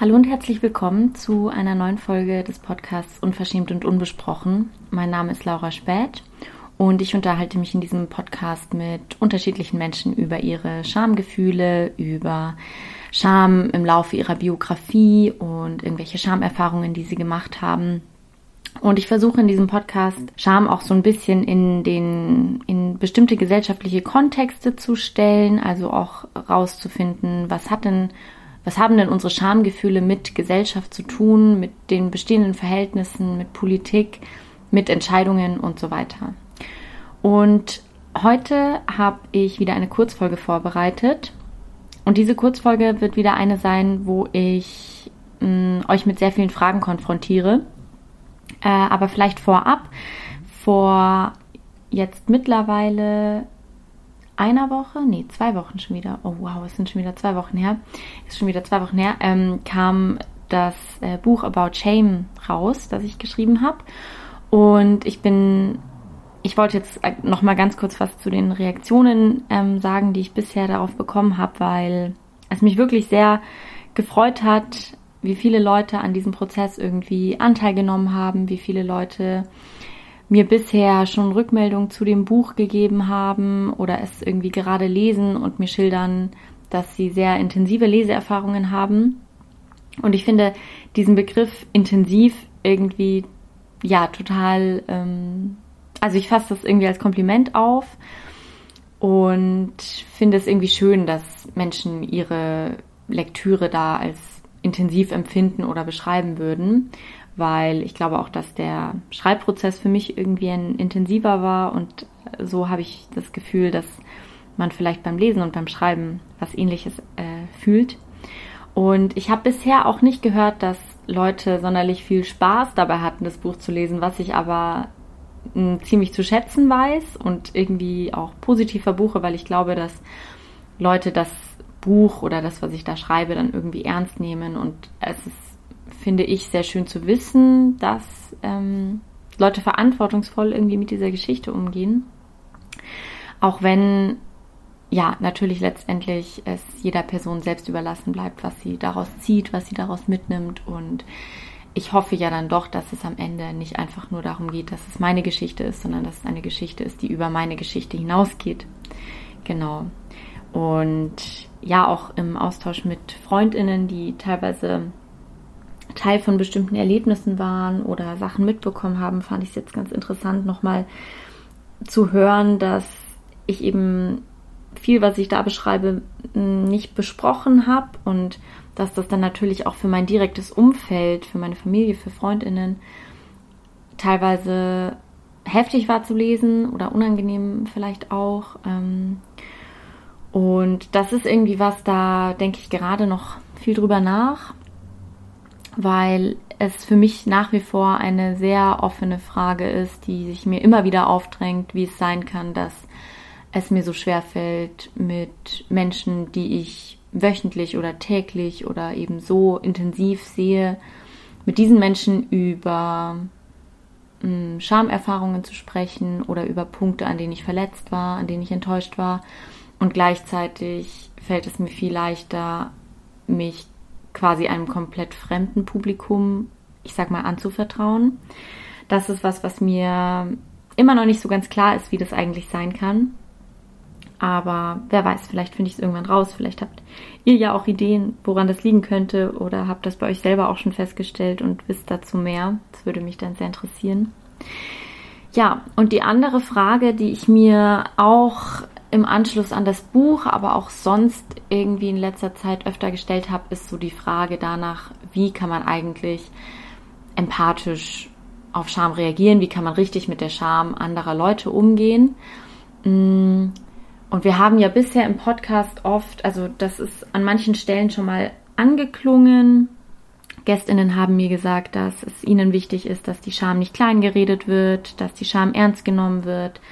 Hallo und herzlich willkommen zu einer neuen Folge des Podcasts Unverschämt und Unbesprochen. Mein Name ist Laura Späth und ich unterhalte mich in diesem Podcast mit unterschiedlichen Menschen über ihre Schamgefühle, über Scham im Laufe ihrer Biografie und irgendwelche Schamerfahrungen, die sie gemacht haben. Und ich versuche in diesem Podcast Scham auch so ein bisschen in den, in bestimmte gesellschaftliche Kontexte zu stellen, also auch rauszufinden, was hat denn was haben denn unsere Schamgefühle mit Gesellschaft zu tun, mit den bestehenden Verhältnissen, mit Politik, mit Entscheidungen und so weiter. Und heute habe ich wieder eine Kurzfolge vorbereitet. Und diese Kurzfolge wird wieder eine sein, wo ich mh, mm, euch mit sehr vielen Fragen konfrontiere. Äh, aber vielleicht vorab, vor jetzt mittlerweile einer Woche, nee, zwei Wochen schon wieder, oh wow, es sind schon wieder zwei Wochen her, ist schon wieder zwei Wochen her, ähm, kam das äh, Buch About Shame raus, das ich geschrieben habe. Und ich bin, ich wollte jetzt äh, noch mal ganz kurz was zu den Reaktionen ähm, sagen, die ich bisher darauf bekommen habe, weil es mich wirklich sehr gefreut hat, wie viele Leute an diesem Prozess irgendwie Anteil genommen haben, wie viele Leute mir bisher schon Rückmeldungen zu dem Buch gegeben haben oder es irgendwie gerade lesen und mir schildern, dass sie sehr intensive Leseerfahrungen haben. Und ich finde diesen Begriff intensiv irgendwie ja total, ähm, also ich fasse das irgendwie als Kompliment auf und finde es irgendwie schön, dass Menschen ihre Lektüre da als intensiv empfinden oder beschreiben würden weil ich glaube auch, dass der Schreibprozess für mich irgendwie ein intensiver war und so habe ich das Gefühl, dass man vielleicht beim Lesen und beim Schreiben was ähnliches äh, fühlt. Und ich habe bisher auch nicht gehört, dass Leute sonderlich viel Spaß dabei hatten, das Buch zu lesen, was ich aber mh, hm, ziemlich zu schätzen weiß und irgendwie auch positiv verbuche, weil ich glaube, dass Leute das Buch oder das, was ich da schreibe, dann irgendwie ernst nehmen und es ist finde ich sehr schön zu wissen, dass ähm, Leute verantwortungsvoll irgendwie mit dieser Geschichte umgehen. Auch wenn ja natürlich letztendlich es jeder Person selbst überlassen bleibt, was sie daraus zieht, was sie daraus mitnimmt. Und ich hoffe ja dann doch, dass es am Ende nicht einfach nur darum geht, dass es meine Geschichte ist, sondern dass es eine Geschichte ist, die über meine Geschichte hinausgeht. Genau. Und ja, auch im Austausch mit Freundinnen, die teilweise Teil von bestimmten Erlebnissen waren oder Sachen mitbekommen haben, fand ich es jetzt ganz interessant, nochmal zu hören, dass ich eben viel, was ich da beschreibe, nicht besprochen habe und dass das dann natürlich auch für mein direktes Umfeld, für meine Familie, für Freundinnen teilweise heftig war zu lesen oder unangenehm vielleicht auch. Ähm, und das ist irgendwie was, da denke ich gerade noch viel drüber nach weil es für mich nach wie vor eine sehr offene Frage ist, die sich mir immer wieder aufdrängt, wie es sein kann, dass es mir so schwer fällt, mit Menschen, die ich wöchentlich oder täglich oder eben so intensiv sehe, mit diesen Menschen über hm, Schamerfahrungen zu sprechen oder über Punkte, an denen ich verletzt war, an denen ich enttäuscht war. Und gleichzeitig fällt es mir viel leichter, mich quasi einem komplett fremden Publikum, ich sag mal, anzuvertrauen. Das ist was, was mir immer noch nicht so ganz klar ist, wie das eigentlich sein kann. Aber wer weiß, vielleicht finde ich es irgendwann raus. Vielleicht habt ihr ja auch Ideen, woran das liegen könnte oder habt das bei euch selber auch schon festgestellt und wisst dazu mehr. Das würde mich dann sehr interessieren. Ja, und die andere Frage, die ich mir auch im Anschluss an das Buch, aber auch sonst irgendwie in letzter Zeit öfter gestellt habe, ist so die Frage danach, wie kann man eigentlich empathisch auf Scham reagieren, wie kann man richtig mit der Scham anderer Leute umgehen. Mm, und wir haben ja bisher im Podcast oft, also das ist an manchen Stellen schon mal angeklungen. Gästinnen haben mir gesagt, dass es ihnen wichtig ist, dass die Scham nicht klein geredet wird, dass die Scham ernst genommen wird.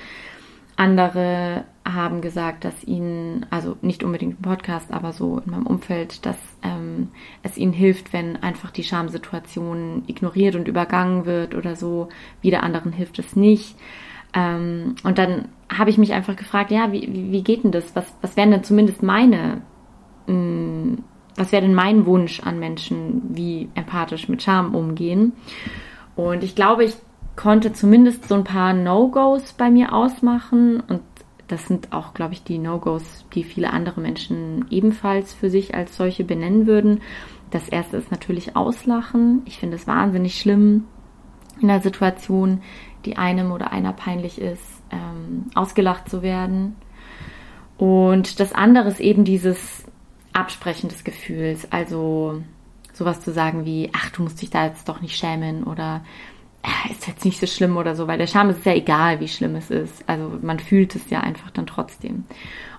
Andere haben gesagt, dass ihnen, also nicht unbedingt im Podcast, aber so in meinem Umfeld, dass ähm, es ihnen hilft, wenn einfach die Schamsituation ignoriert und übergangen wird oder so. Wieder anderen hilft es nicht. Ähm, und dann habe ich mich einfach gefragt, ja, wie, wie geht denn das? Was, was wären denn zumindest meine mh, mm, was wäre denn mein Wunsch an Menschen, wie empathisch mit Scham umgehen? Und ich glaube, ich konnte zumindest so ein paar No-Gos bei mir ausmachen und das sind auch, glaube ich, die No-Gos, die viele andere Menschen ebenfalls für sich als solche benennen würden. Das erste ist natürlich Auslachen. Ich finde es wahnsinnig schlimm, in einer Situation, die einem oder einer peinlich ist, ähm, ausgelacht zu werden. Und das andere ist eben dieses Absprechen des Gefühls. Also sowas zu sagen wie, ach, du musst dich da jetzt doch nicht schämen oder ist jetzt nicht so schlimm oder so, weil der Scham ist ja egal, wie schlimm es ist. Also man fühlt es ja einfach dann trotzdem.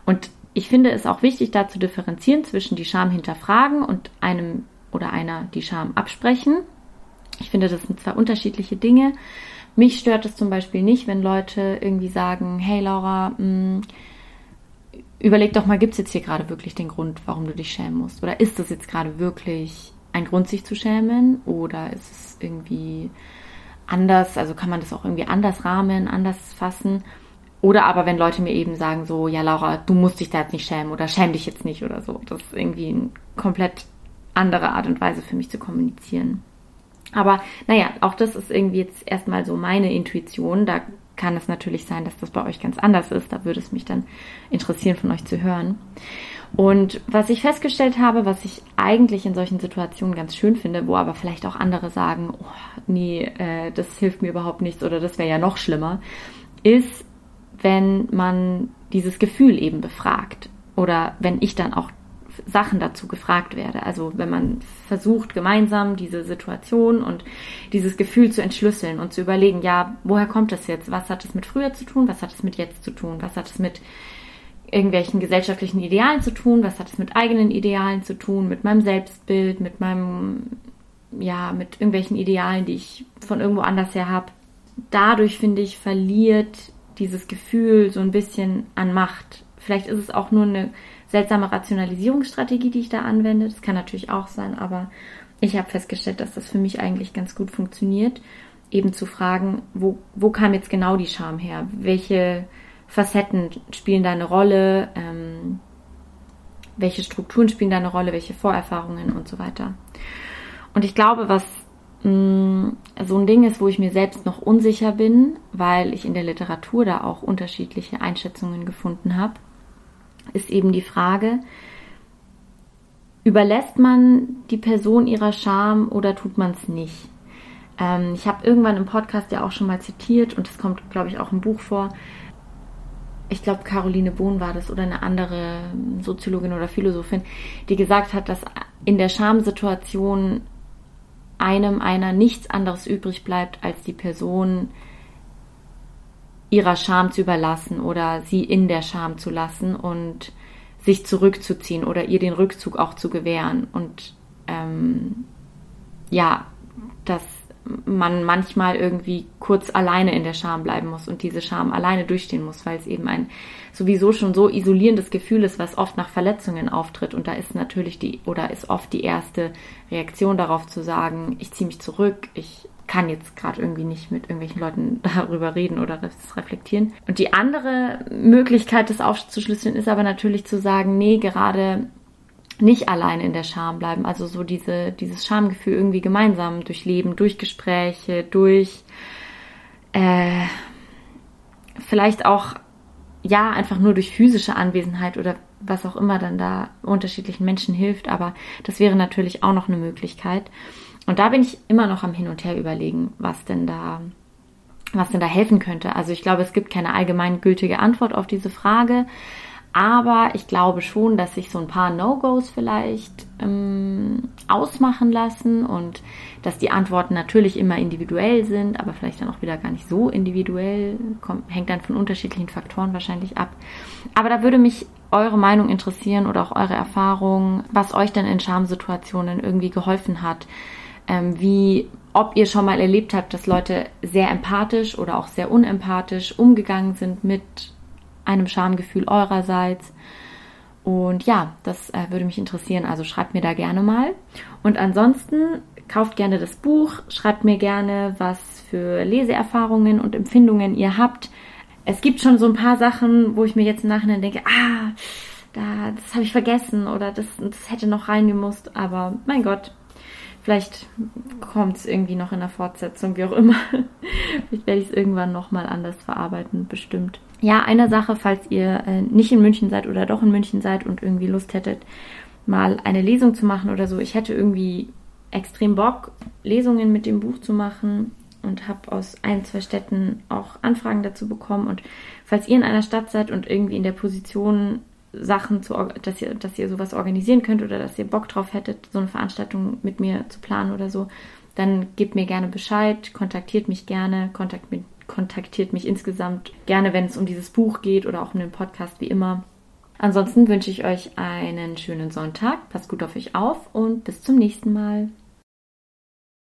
Und ich finde es auch wichtig, da zu differenzieren zwischen die Scham hinterfragen und einem oder einer die Scham absprechen. Ich finde, das sind zwei unterschiedliche Dinge. Mich stört es zum Beispiel nicht, wenn Leute irgendwie sagen, hey Laura, mh, mm, überleg doch mal, gibt es jetzt hier gerade wirklich den Grund, warum du dich schämen musst? Oder ist das jetzt gerade wirklich ein Grund, sich zu schämen? Oder ist es irgendwie anders, also kann man das auch irgendwie anders rahmen, anders fassen. Oder aber wenn Leute mir eben sagen so, ja Laura, du musst dich da jetzt nicht schämen oder schäm dich jetzt nicht oder so. Das ist irgendwie eine komplett andere Art und Weise für mich zu kommunizieren. Aber naja, auch das ist irgendwie jetzt erstmal so meine Intuition. Da kann es natürlich sein, dass das bei euch ganz anders ist. Da würde es mich dann interessieren, von euch zu hören. Und was ich festgestellt habe, was ich eigentlich in solchen Situationen ganz schön finde, wo aber vielleicht auch andere sagen, oh, nee, äh, das hilft mir überhaupt nichts oder das wäre ja noch schlimmer, ist, wenn man dieses Gefühl eben befragt oder wenn ich dann auch Sachen dazu gefragt werde. Also wenn man versucht, gemeinsam diese Situation und dieses Gefühl zu entschlüsseln und zu überlegen, ja, woher kommt das jetzt? Was hat es mit früher zu tun? Was hat es mit jetzt zu tun? Was hat es mit irgendwelchen gesellschaftlichen Idealen zu tun? Was hat es mit eigenen Idealen zu tun? Mit meinem Selbstbild, mit meinem, ja, mit irgendwelchen Idealen, die ich von irgendwo anders her habe? Dadurch, finde ich, verliert dieses Gefühl so ein bisschen an Macht. Vielleicht ist es auch nur eine seltsame Rationalisierungsstrategie, die ich da anwende. Das kann natürlich auch sein, aber ich habe festgestellt, dass das für mich eigentlich ganz gut funktioniert. Eben zu fragen, wo, wo kam jetzt genau die Scham her? Welche Facetten spielen da eine Rolle, ähm, welche Strukturen spielen da eine Rolle, welche Vorerfahrungen und so weiter. Und ich glaube, was mh, mm, so ein Ding ist, wo ich mir selbst noch unsicher bin, weil ich in der Literatur da auch unterschiedliche Einschätzungen gefunden habe, ist eben die Frage, überlässt man die Person ihrer Scham oder tut man es nicht? Ähm, ich habe irgendwann im Podcast ja auch schon mal zitiert und es kommt, glaube ich, auch im Buch vor, ich glaube, Caroline Bohn war das oder eine andere Soziologin oder Philosophin, die gesagt hat, dass in der Schamsituation einem einer nichts anderes übrig bleibt, als die Person ihrer Scham zu überlassen oder sie in der Scham zu lassen und sich zurückzuziehen oder ihr den Rückzug auch zu gewähren. Und ähm, ja, dass man manchmal irgendwie kurz alleine in der Scham bleiben muss und diese Scham alleine durchstehen muss, weil es eben ein sowieso schon so isolierendes Gefühl ist, was oft nach Verletzungen auftritt. Und da ist natürlich die oder ist oft die erste Reaktion darauf zu sagen, ich ziehe mich zurück, ich kann jetzt gerade irgendwie nicht mit irgendwelchen Leuten darüber reden oder das reflektieren. Und die andere Möglichkeit, das aufzuschlüsseln, ist aber natürlich zu sagen, nee, gerade nicht allein in der Scham bleiben. Also so diese, dieses Schamgefühl irgendwie gemeinsam durchleben, durch Gespräche, durch äh, vielleicht auch ja einfach nur durch physische Anwesenheit oder was auch immer dann da unterschiedlichen Menschen hilft. Aber das wäre natürlich auch noch eine Möglichkeit. Und da bin ich immer noch am Hin und Her überlegen, was denn da, was denn da helfen könnte. Also ich glaube, es gibt keine allgemein gültige Antwort auf diese Frage. Aber ich glaube schon, dass sich so ein paar No-Gos vielleicht ähm, ausmachen lassen und dass die Antworten natürlich immer individuell sind, aber vielleicht dann auch wieder gar nicht so individuell. Kommt, hängt dann von unterschiedlichen Faktoren wahrscheinlich ab. Aber da würde mich eure Meinung interessieren oder auch eure Erfahrung, was euch denn in Schamsituationen irgendwie geholfen hat. Ähm, wie, ob ihr schon mal erlebt habt, dass Leute sehr empathisch oder auch sehr unempathisch umgegangen sind mit einem Schamgefühl eurerseits. Und ja, das äh, würde mich interessieren. Also schreibt mir da gerne mal. Und ansonsten kauft gerne das Buch, schreibt mir gerne, was für Leseerfahrungen und Empfindungen ihr habt. Es gibt schon so ein paar Sachen, wo ich mir jetzt im Nachhinein denke, ah, da, das habe ich vergessen oder das, das hätte noch reingemusst, aber mein Gott, vielleicht kommt es irgendwie noch in der Fortsetzung, wie auch immer. vielleicht werde ich es irgendwann nochmal anders verarbeiten, bestimmt. Ja, eine Sache, falls ihr äh, nicht in München seid oder doch in München seid und irgendwie Lust hättet, mal eine Lesung zu machen oder so. Ich hätte irgendwie extrem Bock, Lesungen mit dem Buch zu machen und habe aus ein, zwei Städten auch Anfragen dazu bekommen. Und falls ihr in einer Stadt seid und irgendwie in der Position Sachen, zu, dass, ihr, dass ihr sowas organisieren könnt oder dass ihr Bock drauf hättet, so eine Veranstaltung mit mir zu planen oder so, dann gebt mir gerne Bescheid, kontaktiert mich gerne, kontakt mit, kontaktiert mich insgesamt gerne, wenn es um dieses Buch geht oder auch um den Podcast, wie immer. Ansonsten wünsche ich euch einen schönen Sonntag, passt gut auf euch auf und bis zum nächsten Mal.